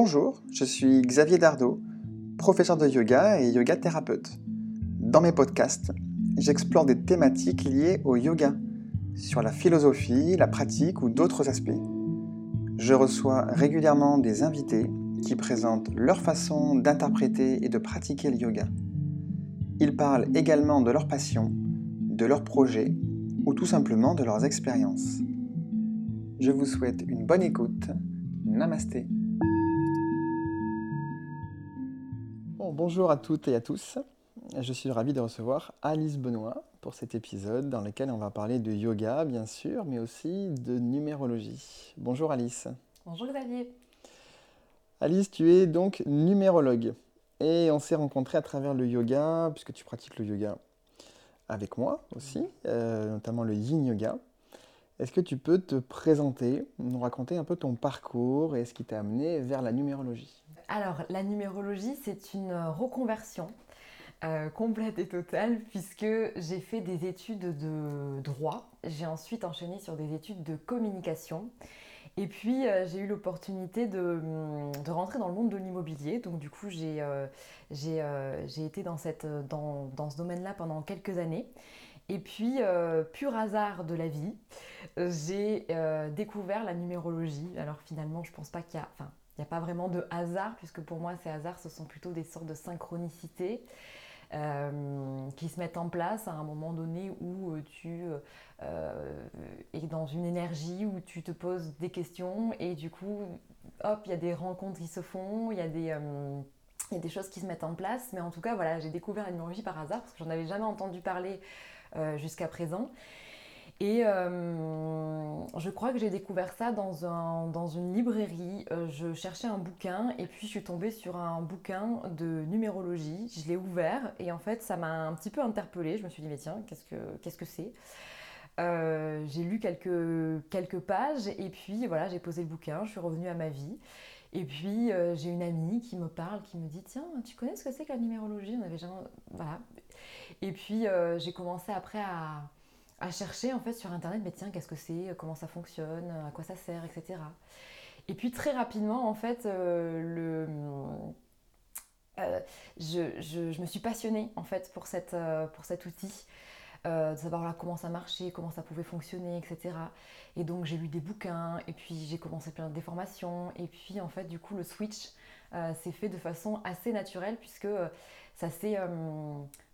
Bonjour, je suis Xavier Dardot, professeur de yoga et yoga thérapeute. Dans mes podcasts, j'explore des thématiques liées au yoga, sur la philosophie, la pratique ou d'autres aspects. Je reçois régulièrement des invités qui présentent leur façon d'interpréter et de pratiquer le yoga. Ils parlent également de leur passion, de leurs projets ou tout simplement de leurs expériences. Je vous souhaite une bonne écoute. Namasté. Bonjour à toutes et à tous. Je suis ravi de recevoir Alice Benoît pour cet épisode dans lequel on va parler de yoga, bien sûr, mais aussi de numérologie. Bonjour Alice. Bonjour Xavier. Alice, tu es donc numérologue et on s'est rencontrés à travers le yoga, puisque tu pratiques le yoga avec moi aussi, euh, notamment le yin yoga. Est-ce que tu peux te présenter, nous raconter un peu ton parcours et ce qui t'a amené vers la numérologie? Alors, la numérologie, c'est une reconversion euh, complète et totale puisque j'ai fait des études de droit. J'ai ensuite enchaîné sur des études de communication. Et puis, euh, j'ai eu l'opportunité de, rentrer dans le monde de l'immobilier. Donc, du coup, j'ai euh, été dans, ce domaine-là pendant quelques années. Et puis, pur hasard de la vie, j'ai découvert la numérologie. Alors, finalement, je pense pas qu'il y a... n'y a pas vraiment de hasard, puisque pour moi, ces hasards, ce sont plutôt des sortes de synchronicités euh, qui se mettent en place à un moment donné où euh, tu euh, es dans une énergie, où tu te poses des questions, et du coup, hop, il y a des rencontres qui se font, il y a des... il y a des choses qui se mettent en place, mais en tout cas, voilà, j'ai découvert la numérologie par hasard parce que j'en avais jamais entendu parler jusqu'à présent. Et euh, je crois que j'ai découvert ça dans, un, dans une librairie. Euh, je cherchais un bouquin et puis je suis tombée sur un bouquin de numérologie. Je l'ai ouvert et en fait ça m'a un petit peu interpellée. Je me suis dit mais tiens, qu'est-ce que que c'est? Euh, J'ai lu quelques, quelques pages et puis voilà, j'ai posé le bouquin, je suis revenue à ma vie. Et puis j'ai une amie qui me parle, qui me dit tiens, tu connais ce que c'est que la numérologie? On avait jamais voilà. Et puis j'ai commencé après à à chercher en fait sur internet, mais tiens, qu'est-ce que c'est, comment ça fonctionne, à quoi ça sert, etc. Et puis très rapidement, en fait, euh, le, euh, je, je, me suis passionnée en fait pour, cette, euh, pour cet outil. de savoir là, comment ça marchait, comment ça pouvait fonctionner, etc. Et donc j'ai lu des bouquins, et puis j'ai commencé plein de formations, et puis en fait du coup le switch s'est fait de façon assez naturelle puisque ça s'est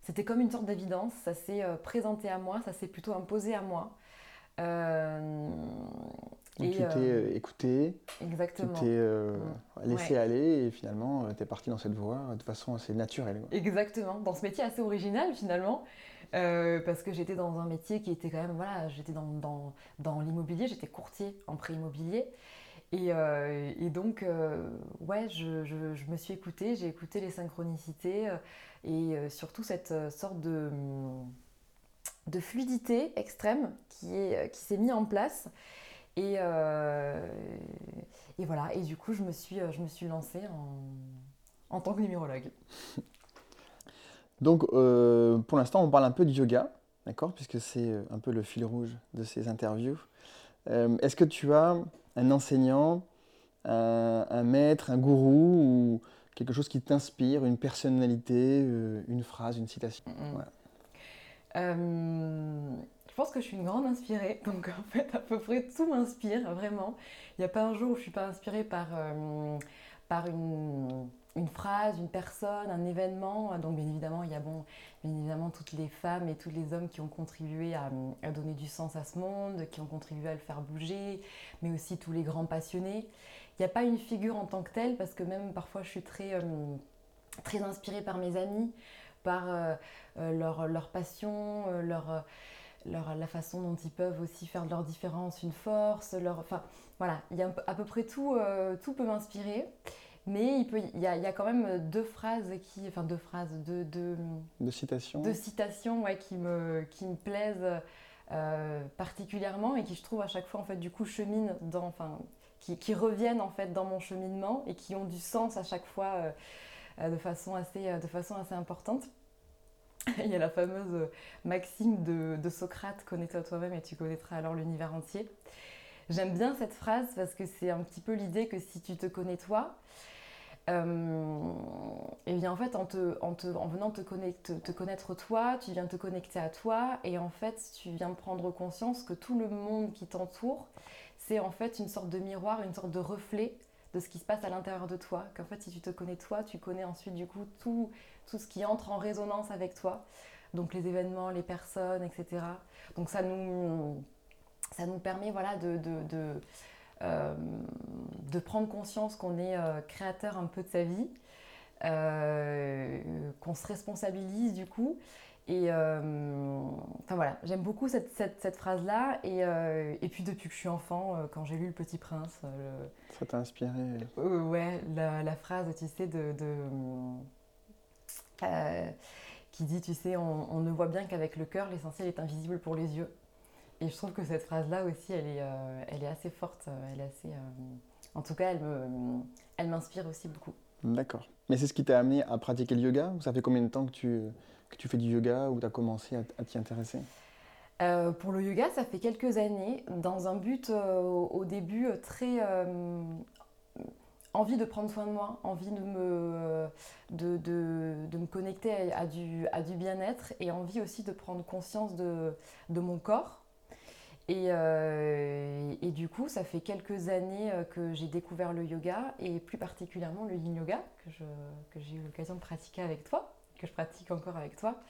c'était comme une sorte d'évidence, ça s'est euh, présenté à moi, ça s'est plutôt imposé à moi. Euh, Donc tu t'es euh, écouté, exactement. tu t'es laissé aller et finalement tu es parti dans cette voie de façon assez naturelle. Exactement, dans ce métier assez original finalement, parce que j'étais dans un métier qui était quand même, voilà, j'étais dans, dans, dans l'immobilier, j'étais courtier en pré immobilier. Et, et donc, ouais, je, je, je, me suis écoutée, j'ai écouté les synchronicités, et euh, surtout cette euh, sorte de, de fluidité extrême qui, est, euh, qui s'est mis en place. Et, et, voilà, et du coup, je me suis, je me suis lancée en, en tant que numérologue. Donc, pour l'instant, on parle un peu de yoga, d'accord? Puisque c'est un peu le fil rouge de ces interviews. Est-ce que tu as un enseignant, un, maître, un gourou ou quelque chose qui t'inspire, une personnalité, euh, une phrase, une citation. Euh, je pense que je suis une grande inspirée, donc en fait à peu près tout m'inspire, vraiment. Il n'y a pas un jour où je ne suis pas inspirée par, euh, par une, une, phrase, une personne, un événement. Donc bien évidemment, il y a bon, bien évidemment toutes les femmes et tous les hommes qui ont contribué à, donner du sens à ce monde, qui ont contribué à le faire bouger, mais aussi tous les grands passionnés. Il n'y a pas une figure en tant que telle, parce que même parfois je suis très, euh, très inspirée par mes amis, par euh, euh, leur, leur, passion, leur, leur, la façon dont ils peuvent aussi faire de leur différence une force. Leur, enfin, voilà, il y a à peu près tout, tout peut m'inspirer. Mais il, peut, il, y a, y a quand même deux phrases qui, enfin deux phrases, deux, deux, de citations, de citations ouais, qui, me, qui me plaisent particulièrement et qui je trouve à chaque fois en fait du coup cheminent dans, enfin qui, reviennent en fait dans mon cheminement et qui ont du sens à chaque fois euh, euh, de, façon assez, euh, de façon assez importante. Il y a la fameuse maxime de, de Socrate, connais-toi toi-même et tu connaîtras alors l'univers entier. J'aime bien cette phrase parce que c'est un petit peu l'idée que si tu te connais toi, et bien en fait, en, te, en, te, en venant te, connecte, te connaître toi, tu viens te connecter à toi et en fait, tu viens prendre conscience que tout le monde qui t'entoure, c'est en fait une sorte de miroir, une sorte de reflet de ce qui se passe à l'intérieur de toi. Qu'en fait, si tu te connais toi, tu connais ensuite du coup tout, tout ce qui entre en résonance avec toi. Donc les événements, les personnes, etc. Donc ça nous, ça nous permet voilà, de, euh, de prendre conscience qu'on est euh, créateur un peu de sa vie, euh, qu'on se responsabilise du coup. Et enfin voilà, j'aime beaucoup cette, cette, cette phrase-là. Et, et, puis depuis que je suis enfant, quand j'ai lu Le Petit Prince. Ça t'a inspiré Ouais, la, la, phrase, tu sais, de. de qui dit, tu sais, on, on ne voit bien qu'avec le cœur, l'essentiel est invisible pour les yeux. Et je trouve que cette phrase-là aussi, elle est, euh, elle est assez forte. Euh, elle est assez, euh, en tout cas, elle, m'inspire aussi beaucoup. D'accord. Mais c'est ce qui t'a amené à pratiquer le yoga Ça fait combien de temps que tu, que tu fais du yoga ou tu as commencé à, t'y intéresser? Pour le yoga, ça fait quelques années, dans un but au début très envie de prendre soin de moi, envie de me, de, de, de me connecter à, du, à du bien-être et envie aussi de prendre conscience de, de mon corps. Euh, et, du coup, ça fait quelques années euh, que j'ai découvert le yoga et plus particulièrement le yin yoga que, que j'ai eu l'occasion de pratiquer avec toi, que je pratique encore avec toi.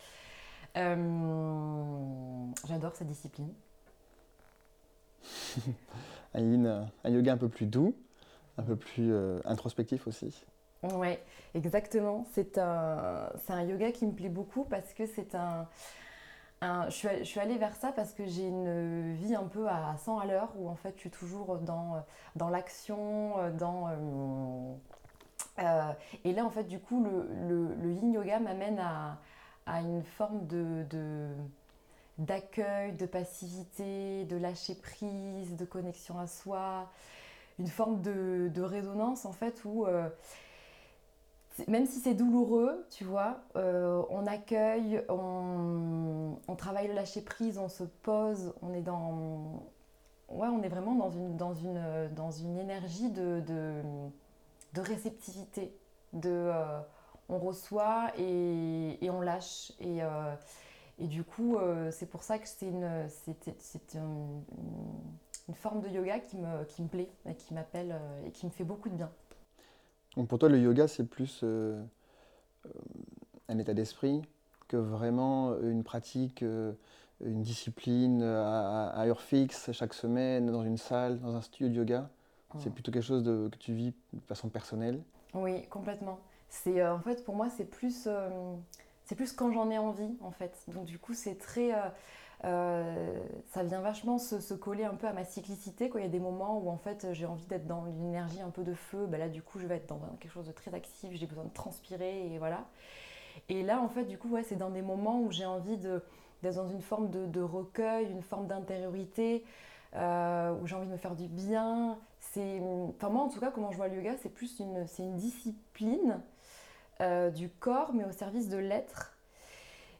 Euh, j'adore cette discipline. un, yin, un yoga un peu plus doux, un peu plus introspectif aussi. Ouais, exactement. C'est un, un yoga qui me plaît beaucoup parce que c'est un, je, suis, allée vers ça parce que j'ai une vie un peu à 100 à l'heure où en fait je suis toujours dans, dans l'action, dans... Euh, euh, et là en fait du coup le, le, yin yoga m'amène à, à, une forme de, d'accueil, de, passivité, de lâcher prise, de connexion à soi, une forme de, de résonance en fait où euh, même si c'est douloureux, tu vois, euh, on accueille, on, travaille le lâcher prise, on se pose, on est dans, on est vraiment dans une, dans une, énergie de, réceptivité, de, euh, on reçoit et, on lâche et, euh, du coup, c'est pour ça que c'est une, forme de yoga qui me, qui me plaît, et qui m'appelle et qui me fait beaucoup de bien. Donc pour toi, le yoga, c'est plus euh, euh, un état d'esprit que vraiment une pratique, euh, une discipline à, heure fixe, chaque semaine, dans une salle, dans un studio de yoga? C'est plutôt quelque chose de, que tu vis de façon personnelle? Oui, complètement. C'est en fait pour moi c'est plus c'est plus quand j'en ai envie en fait. Donc du coup c'est très euh, ça vient vachement se, coller un peu à ma cyclicité. Quoi. Il y a des moments où en fait j'ai envie d'être dans une énergie un peu de feu. Bah là du coup je vais être dans quelque chose de très actif, j'ai besoin de transpirer et voilà. Et là en fait du coup ouais, c'est dans des moments où j'ai envie d'être dans une forme de, recueil, une forme d'intériorité, euh, où j'ai envie de me faire du bien. C'est, enfin moi en tout cas comment je vois le yoga c'est plus une, c'est une discipline euh, du corps mais au service de l'être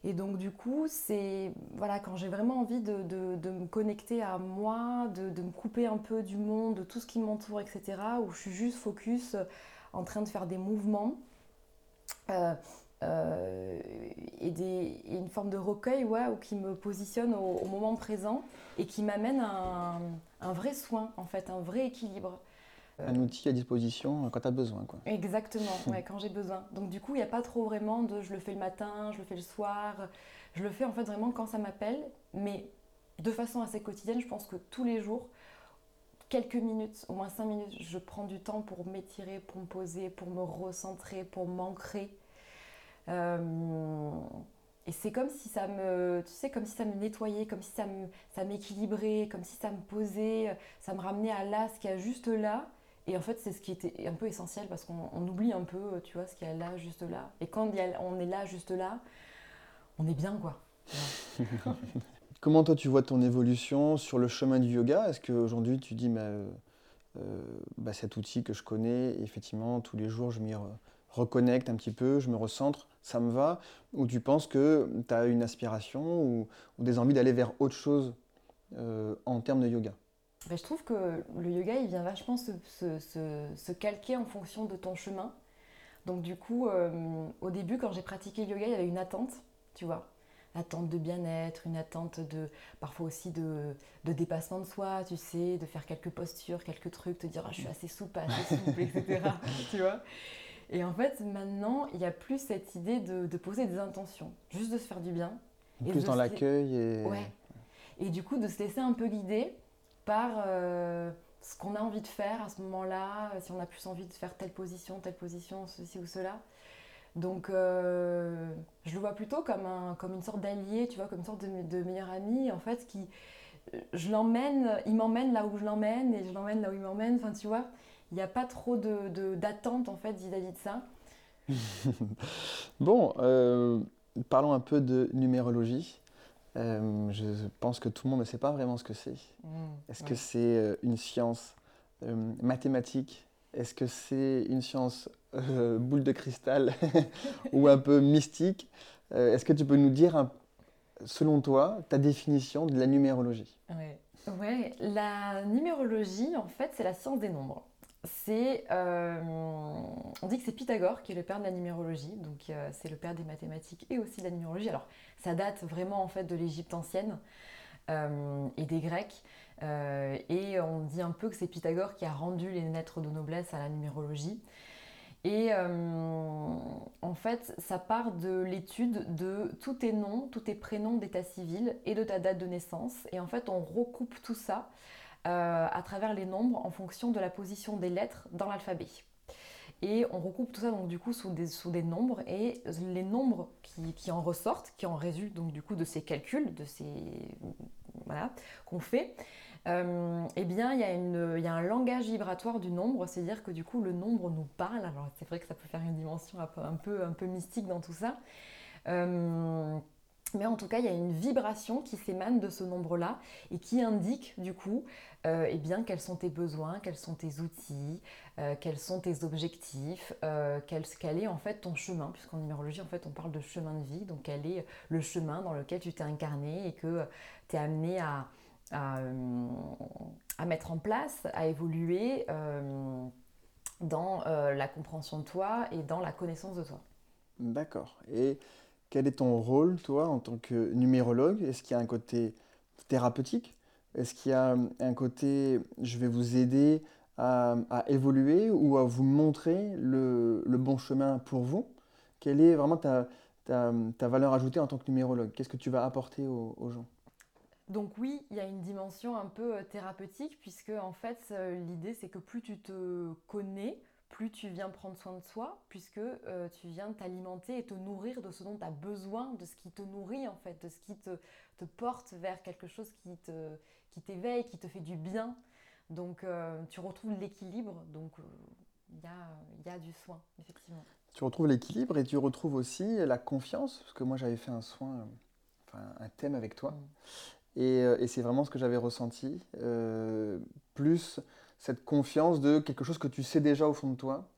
et donc du coup, c'est voilà, quand j'ai vraiment envie de, me connecter à moi, de, me couper un peu du monde, de tout ce qui m'entoure, etc., où je suis juste focus euh, en train de faire des mouvements. Euh, euh, et, des, une forme de recueil ouais, qui me positionne au, moment présent et qui m'amène un, un vrai soin, en fait, un vrai équilibre. Euh, un outil à disposition quand tu as besoin. Quoi. Exactement, quand j'ai besoin. Donc du coup, il n'y a pas trop vraiment de je le fais le matin, je le fais le soir. Je le fais en fait vraiment quand ça m'appelle, mais de façon assez quotidienne. Je pense que tous les jours, quelques minutes, au moins cinq minutes, je prends du temps pour m'étirer, pour me poser, pour me recentrer, pour m'ancrer. Euh, et c'est comme si ça me, tu sais, comme si ça me nettoyait, comme si ça ça m'équilibrait, comme si ça me posait, ça me ramenait à là, ce qu'il y a juste là. Et en fait, c'est ce qui était un peu essentiel parce qu'on oublie un peu, tu vois, ce qu'il y a là, juste là. Et quand on est là, juste là, on est bien, quoi. Comment toi, tu vois ton évolution sur le chemin du yoga? Est-ce qu'aujourd'hui, tu dis, euh, bah, cet outil que je connais, effectivement, tous les jours, je m'y reconnecte un petit peu, je me recentre, ça me va? Ou tu penses que tu as une aspiration ou, des envies d'aller vers autre chose euh, en termes de yoga? Je trouve que le yoga, il vient vachement se, calquer en fonction de ton chemin. Donc du coup, au début, quand j'ai pratiqué le yoga, il y avait une attente, tu vois attente de bien-être, une attente de parfois aussi de, dépassement de soi, tu sais, de faire quelques postures, quelques trucs, te dire ah, je suis assez souple, assez souple, etc. tu vois et en fait, maintenant, il n'y a plus cette idée de, poser des intentions, juste de se faire du bien. Plus dans l'accueil et... Ouais. Et du coup, de se laisser un peu guider par euh, ce qu'on a envie de faire à ce moment-là, si on a plus envie de faire telle position, telle position, ceci ou cela. Donc, euh, je le vois plutôt comme, un, comme une sorte d'allié, tu vois, comme une sorte de, de meilleur ami, en fait, qui, je l'emmène, il m'emmène là où je l'emmène et je l'emmène là où il m'emmène, enfin, tu vois, il n'y a pas trop d'attente, de, d'attente en fait, vis-à-vis de ça. bon, euh, parlons un peu de numérologie. Euh, je pense que tout le monde ne sait pas vraiment ce que c'est. Mmh, Est-ce que c'est une science mathématique? Est-ce que c'est une science euh, boule de cristal ou un peu mystique? Euh, est-ce que tu peux nous dire, selon toi, ta définition de la numérologie? Ouais. la numérologie, en fait, c'est la science des nombres. Euh, on dit que c'est Pythagore qui est le père de la numérologie, donc c'est le père des mathématiques et aussi de la numérologie. Alors, ça date vraiment en fait de l'Égypte ancienne et des Grecs. et on dit un peu que c'est Pythagore qui a rendu les lettres de noblesse à la numérologie. Et euh, en fait, ça part de l'étude de tous tes noms, tous tes prénoms d'état civil et de ta date de naissance. Et en fait, on recoupe tout ça euh, à travers les nombres en fonction de la position des lettres dans l'alphabet. Et on recoupe tout ça donc du coup sous des, sous des nombres et les nombres qui, qui, en ressortent, qui en résultent donc du coup de ces calculs, de ces voilà qu'on fait, euh, eh bien, il y, y, a un langage vibratoire du nombre, c'est-à-dire que du coup, le nombre nous parle. Alors, c'est vrai que ça peut faire une dimension un peu, un peu, mystique dans tout ça. Euh, mais en tout cas, il y a une vibration qui s'émane de ce nombre-là et qui indique du coup euh, eh bien, quels sont tes besoins, quels sont tes outils, quels sont tes objectifs, quel, quel, est en fait ton chemin, puisqu'en numérologie, en fait, on parle de chemin de vie, donc quel est le chemin dans lequel tu t'es incarné et que tu es amené à, euh, à, mettre en place, à évoluer euh, dans euh, la compréhension de toi et dans la connaissance de toi. D'accord. Et quel est ton rôle, toi, en tant que numérologue? Est-ce qu'il y a un côté thérapeutique? Est-ce qu'il y a un côté, je vais vous aider à, évoluer ou à vous montrer le, bon chemin pour vous? Quelle est vraiment ta, ta, valeur ajoutée en tant que numérologue? Qu'est-ce que tu vas apporter aux gens? Donc oui, il y a une dimension un peu euh, thérapeutique puisque en fait euh, l'idée c'est que plus tu te connais, plus tu viens prendre soin de soi puisque euh, tu viens t'alimenter et te nourrir de ce dont tu as besoin, de ce qui te nourrit en fait, de ce qui te, porte vers quelque chose qui te qui t'éveille, qui te fait du bien. Donc tu retrouves l'équilibre, donc il y, a, du soin, effectivement. Tu retrouves l'équilibre et tu retrouves aussi la confiance, parce que moi j'avais fait un soin, enfin un thème avec toi. Mm. Euh, et, c'est vraiment ce que j'avais ressenti. Euh, plus cette confiance de quelque chose que tu sais déjà au fond de toi,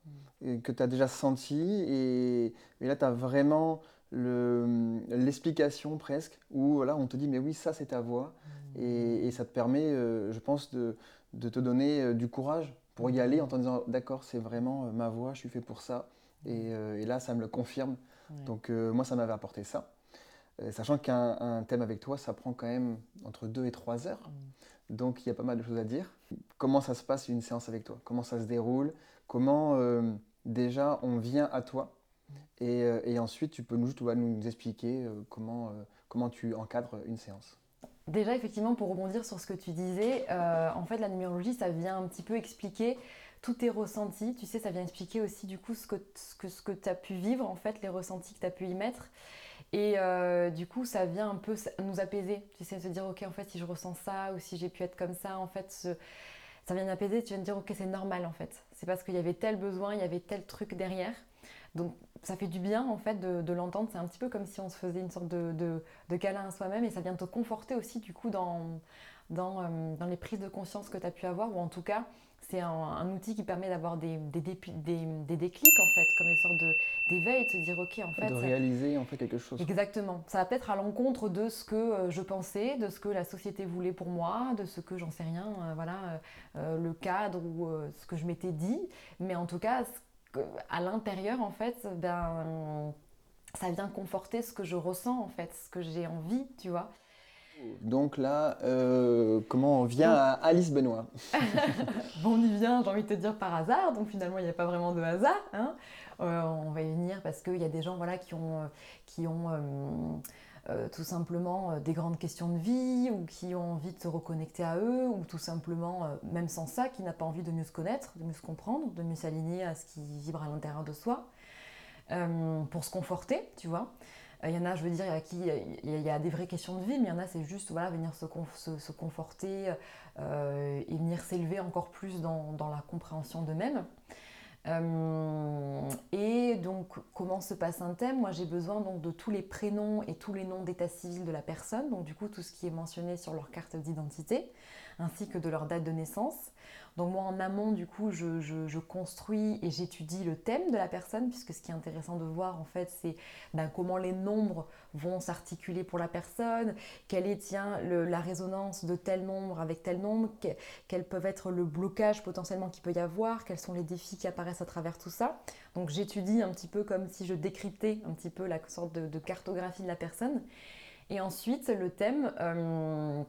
et que tu as déjà senti. Et, là, tu as vraiment l'explication presque, où là, on te dit, mais oui, ça, c'est ta voix. Mm. Et, ça te permet, euh, je pense, de, de, te donner du courage pour y aller en te disant, d'accord, c'est vraiment ma voix, je suis fait pour ça. Et, et là, ça me le confirme. Donc, moi, ça m'avait apporté ça. Euh, sachant qu'un thème avec toi, ça prend quand même entre 2 et 3 heures. Donc il y a pas mal de choses à dire. Comment ça se passe une séance avec toi? Comment ça se déroule? Comment euh, déjà on vient à toi? Mm. euh, et, ensuite tu peux nous, tu nous expliquer comment, comment tu encadres une séance? Déjà, effectivement, pour rebondir sur ce que tu disais, en fait, la numérologie, ça vient un petit peu expliquer tous tes ressentis. Tu sais, ça vient expliquer aussi, du coup, ce que, ce que, ce que tu as pu vivre, en fait, les ressentis que tu as pu y mettre. Et euh, du coup, ça vient un peu nous apaiser. Tu sais, se dire, ok, en fait, si je ressens ça ou si j'ai pu être comme ça, en fait, ça vient d'apaiser. Tu viens de dire, ok, c'est normal, en fait. C'est parce qu'il y avait tel besoin, il y avait tel truc derrière. Donc, ça fait du bien, en fait, de, l'entendre. C'est un petit peu comme si on se faisait une sorte de, de, câlin à soi-même et ça vient te conforter aussi, du coup, dans, dans, euh, dans les prises de conscience que tu as pu avoir ou en tout cas, c'est un, outil qui permet d'avoir des, des, des, déclics en fait, comme une sorte d'éveil, de se dire ok en fait. De réaliser en fait quelque chose. Exactement. Ça va peut-être à l'encontre de ce que euh, je pensais, de ce que la société voulait pour moi, de ce que j'en sais rien, euh, voilà, euh, le cadre ou ce que je m'étais dit. Mais en tout cas, à l'intérieur, en fait, ben, ça vient conforter ce que je ressens, en fait, ce que j'ai envie, tu vois. Donc là, euh, comment on vient à Alice Benoît bon, On y vient, j'ai envie de te dire, par hasard. Donc finalement, il n'y a pas vraiment de hasard. Hein. Euh, on va y venir parce qu'il y a des gens voilà, qui ont, euh, qui ont tout simplement des grandes questions de vie ou qui ont envie de se reconnecter à eux ou tout simplement, même sans ça, qui n'a pas envie de mieux se connaître, de mieux se comprendre, de mieux s'aligner à ce qui vibre à l'intérieur de soi. pour se conforter, tu vois. Il y en a, je veux dire, qui il y a des vraies questions de vie, mais il y en a, c'est juste voilà, venir se, conforter euh, et venir s'élever encore plus dans, dans la compréhension d'eux-mêmes. Euh, et donc, comment se passe un thème? Moi, j'ai besoin donc de tous les prénoms et tous les noms d'état civil de la personne, donc du coup, tout ce qui est mentionné sur leur carte d'identité, ainsi que de leur date de naissance. Donc moi en amont du coup je, construis et j'étudie le thème de la personne puisque ce qui est intéressant de voir en fait c'est ben, comment les nombres vont s'articuler pour la personne, quelle est tiens, la résonance de tel nombre avec tel nombre, quels peuvent être le blocage potentiellement qu'il peut y avoir, quels sont les défis qui apparaissent à travers tout ça. Donc j'étudie un petit peu comme si je décryptais un petit peu la sorte de, cartographie de la personne. Et ensuite le thème... Euh,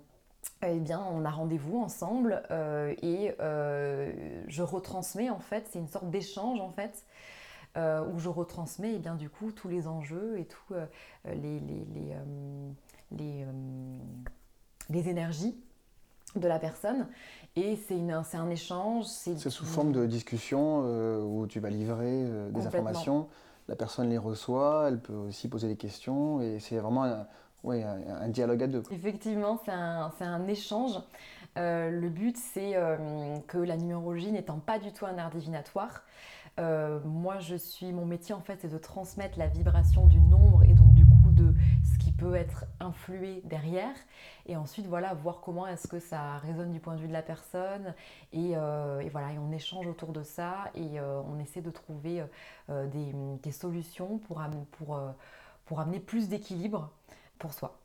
eh bien, on a rendez-vous ensemble euh, et euh, je retransmets en fait, c'est une sorte d'échange en fait, euh, où je retransmets et eh bien du coup tous les enjeux et tous les, les, les, énergies de la personne. Et c'est un échange. C'est sous forme de discussion où tu vas livrer des informations. La personne les reçoit, elle peut aussi poser des questions et c'est vraiment un, oui, un, dialogue à deux. Effectivement, c'est un, échange. Euh, le but, c'est euh, que la numérologie n'étant pas du tout un art divinatoire, euh, moi, je suis, mon métier en fait, c'est de transmettre la vibration du nombre et donc du coup de ce qui peut être influé derrière. Et ensuite, voilà, voir comment est-ce que ça résonne du point de vue de la personne. Et, et voilà, et on échange autour de ça et on essaie de trouver des, des, solutions pour, pour, pour amener plus d'équilibre pour soi.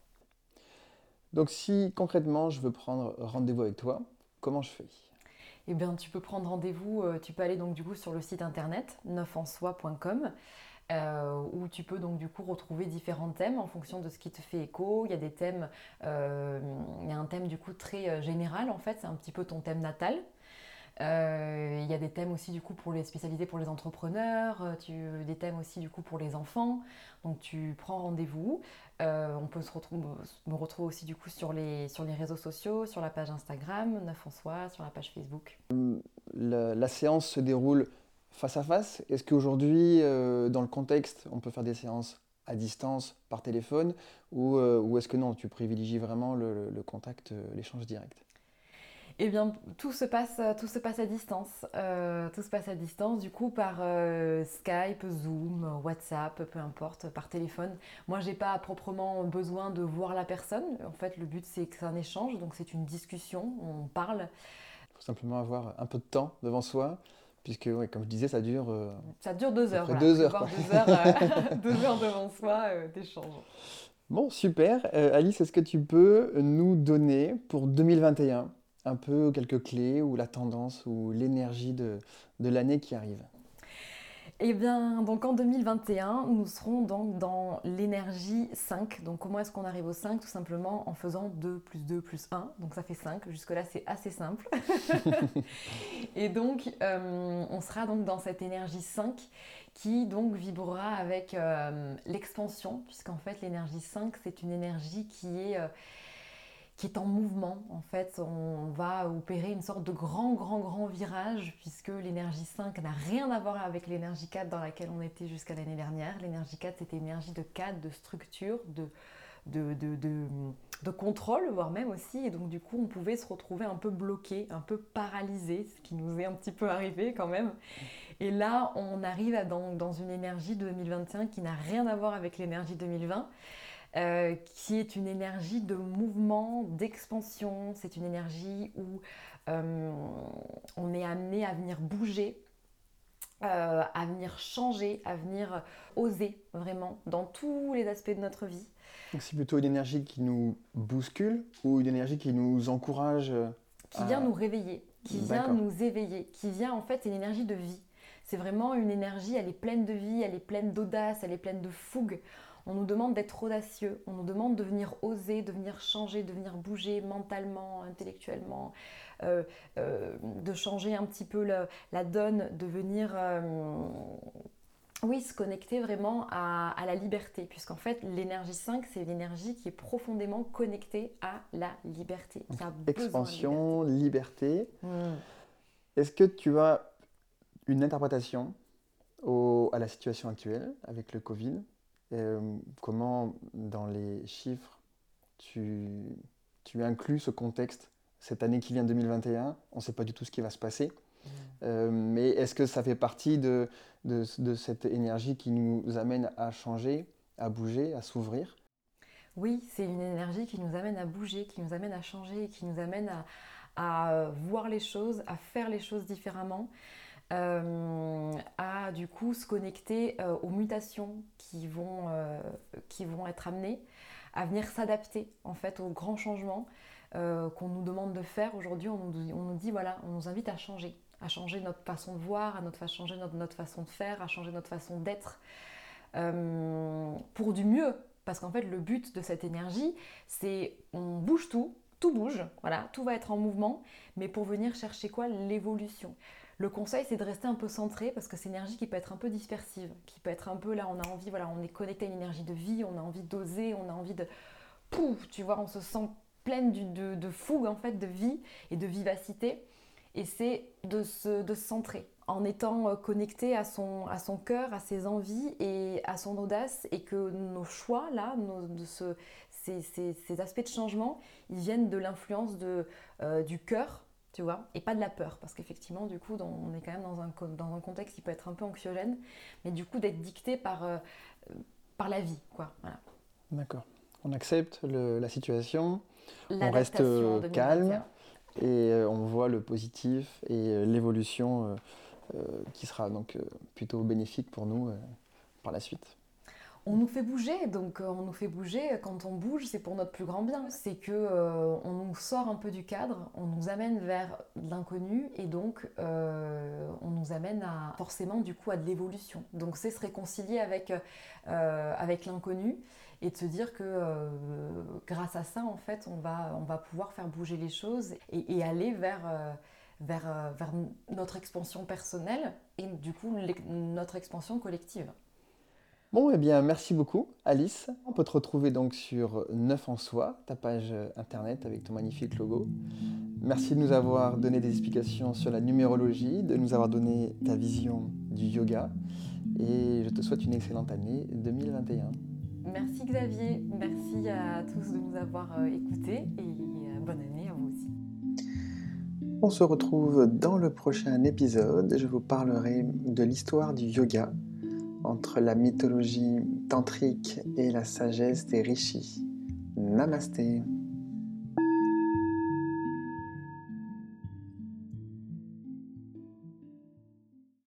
Donc si concrètement je veux prendre rendez-vous avec toi, comment je fais? Eh bien tu peux prendre rendez-vous, euh, tu peux aller donc du coup sur le site internet neufansoi.com euh, où tu peux donc du coup retrouver différents thèmes en fonction de ce qui te fait écho. Il y a des thèmes, euh, il y a un thème du coup très général en fait, c'est un petit peu ton thème natal. Euh, il y a des thèmes aussi du coup pour les spécialités pour les entrepreneurs, euh, des thèmes aussi du coup pour les enfants. Donc tu prends rendez-vous. Euh, on peut se retrouver, me retrouver aussi du coup sur les, sur les réseaux sociaux, sur la page Instagram, Neuf en Soi, sur la page Facebook. La, séance se déroule face à face. Est-ce qu'aujourd'hui, dans le contexte, on peut faire des séances à distance, par téléphone, ou, ou est-ce que non, tu privilégies vraiment le contact, l'échange direct? Eh bien, tout se passe, tout se passe à distance. Euh, tout se passe à distance, du coup, par euh, Skype, Zoom, WhatsApp, peu importe, par téléphone. Moi, j'ai pas proprement besoin de voir la personne. En fait, le but, c'est que c'est un échange, donc c'est une discussion, on parle. Il faut simplement avoir un peu de temps devant soi. Puisque, comme je disais, ça dure... Euh, ça dure deux heures. Deux heures, Deux heures, deux heures devant soi d'échange. Bon, super. Alice, est-ce que tu peux nous donner pour 2021 un peu quelques clés ou la tendance ou l'énergie de, de l'année qui arrive eh bien, donc en 2021, nous serons donc dans l'énergie 5. Donc comment est-ce qu'on arrive au 5 Tout simplement en faisant 2 plus 2 plus 1. Donc ça fait 5. Jusque-là, c'est assez simple. Et donc, euh, on sera donc dans cette énergie 5 qui donc vibrera avec euh, l'expansion, puisqu'en fait, l'énergie 5, c'est une énergie qui est... Euh, qui est en mouvement. En fait, on va opérer une sorte de grand, grand, grand virage puisque l'énergie 5 n'a rien à voir avec l'énergie 4 dans laquelle on était jusqu'à l'année dernière. L'énergie 4, c'était une énergie de cadre, de structure, de, contrôle, voire même aussi. Et donc, du coup, on pouvait se retrouver un peu bloqué, un peu paralysé, ce qui nous est un petit peu arrivé quand même. Et là, on arrive dans, dans une énergie de 2021 qui n'a rien à voir avec l'énergie 2020. Euh, qui est une énergie de mouvement, d'expansion. C'est une énergie où euh, on est amené à venir bouger, euh, à venir changer, à venir oser vraiment dans tous les aspects de notre vie. c'est plutôt une énergie qui nous bouscule ou une énergie qui nous encourage Qui vient nous réveiller, qui vient nous éveiller, qui vient en fait, c'est une énergie de vie. C'est vraiment une énergie, elle est pleine de vie, elle est pleine d'audace, elle est pleine de fougue. On nous demande d'être audacieux, on nous demande de venir oser, de venir changer, de venir bouger mentalement, intellectuellement, euh, euh, de changer un petit peu la donne, de venir euh, oui, se connecter vraiment à, la liberté, puisqu'en fait, l'énergie 5, c'est l'énergie qui est profondément connectée à la liberté. Expansion, liberté. Hmm. Est-ce que tu as une interprétation à la situation actuelle avec le Covid? Euh, Comment, dans les chiffres, tu, tu inclus ce contexte Cette année qui vient 2021, on ne sait pas du tout ce qui va se passer. Hmm. Euh, mais est-ce que ça fait partie de, de, cette énergie qui nous amène à changer, à bouger, à s'ouvrir? Oui, c'est une énergie qui nous amène à bouger, qui nous amène à changer, qui nous amène à, voir les choses, à faire les choses différemment. Euh, à du coup se connecter euh, aux mutations qui vont, qui vont être amenées, à venir s'adapter en fait aux grands changements qu'on nous demande de faire. Aujourd'hui, on nous dit voilà, on nous invite à changer à changer notre façon de voir, à notre, changer notre, notre façon de faire, à changer notre façon d'être, euh, pour du mieux. Parce qu'en fait, le but de cette énergie, c'est on bouge tout, tout bouge, voilà, tout va être en mouvement, mais pour venir chercher quoi? L'évolution. Le conseil, c'est de rester un peu centré parce que c'est une énergie qui peut être un peu dispersive, qui peut être un peu là, on a envie, voilà, on est connecté à une énergie de vie, on a envie d'oser, on a envie de, pouf, tu vois, on se sent pleine de, de fougue en fait, de vie et de vivacité. Et c'est de se, centrer en étant euh, connecté à son, à son cœur, à ses envies et à son audace et que nos choix, là, de ce, ces, aspects de changement, ils viennent de l'influence de, euh, du cœur, tu vois, et pas de la peur, parce qu'effectivement, du coup, on est quand même dans un, dans un contexte qui peut être un peu anxiogène, mais du coup, d'être dicté par, euh, par la vie, quoi, voilà. D'accord. On accepte la situation, on reste calme, et euh, on voit le positif et euh, l'évolution euh, qui sera donc plutôt bénéfique pour nous par la suite on nous fait bouger, donc on nous fait bouger. Quand on bouge, c'est pour notre plus grand bien. C'est que on nous sort un peu du cadre, on nous amène vers l'inconnu et donc on nous amène à forcément du coup à de l'évolution. Donc c'est se réconcilier avec avec l'inconnu et de se dire que euh, grâce à ça, en fait, on va, on va pouvoir faire bouger les choses et, aller vers, euh, vers, euh, vers notre expansion personnelle et du coup notre expansion collective. Bon, eh bien, merci beaucoup, Alice. On peut te retrouver donc sur Neuf en Soi, ta page internet avec ton magnifique logo. Merci de nous avoir donné des explications sur la numérologie, de nous avoir donné ta vision du yoga. Et je te souhaite une excellente année 2021. Merci Xavier, merci à tous de nous avoir euh, écoutés et euh, bonne année à vous aussi. On se retrouve dans le prochain épisode. Je vous parlerai de l'histoire du yoga entre la mythologie tantrique et la sagesse des rishis. Namasté.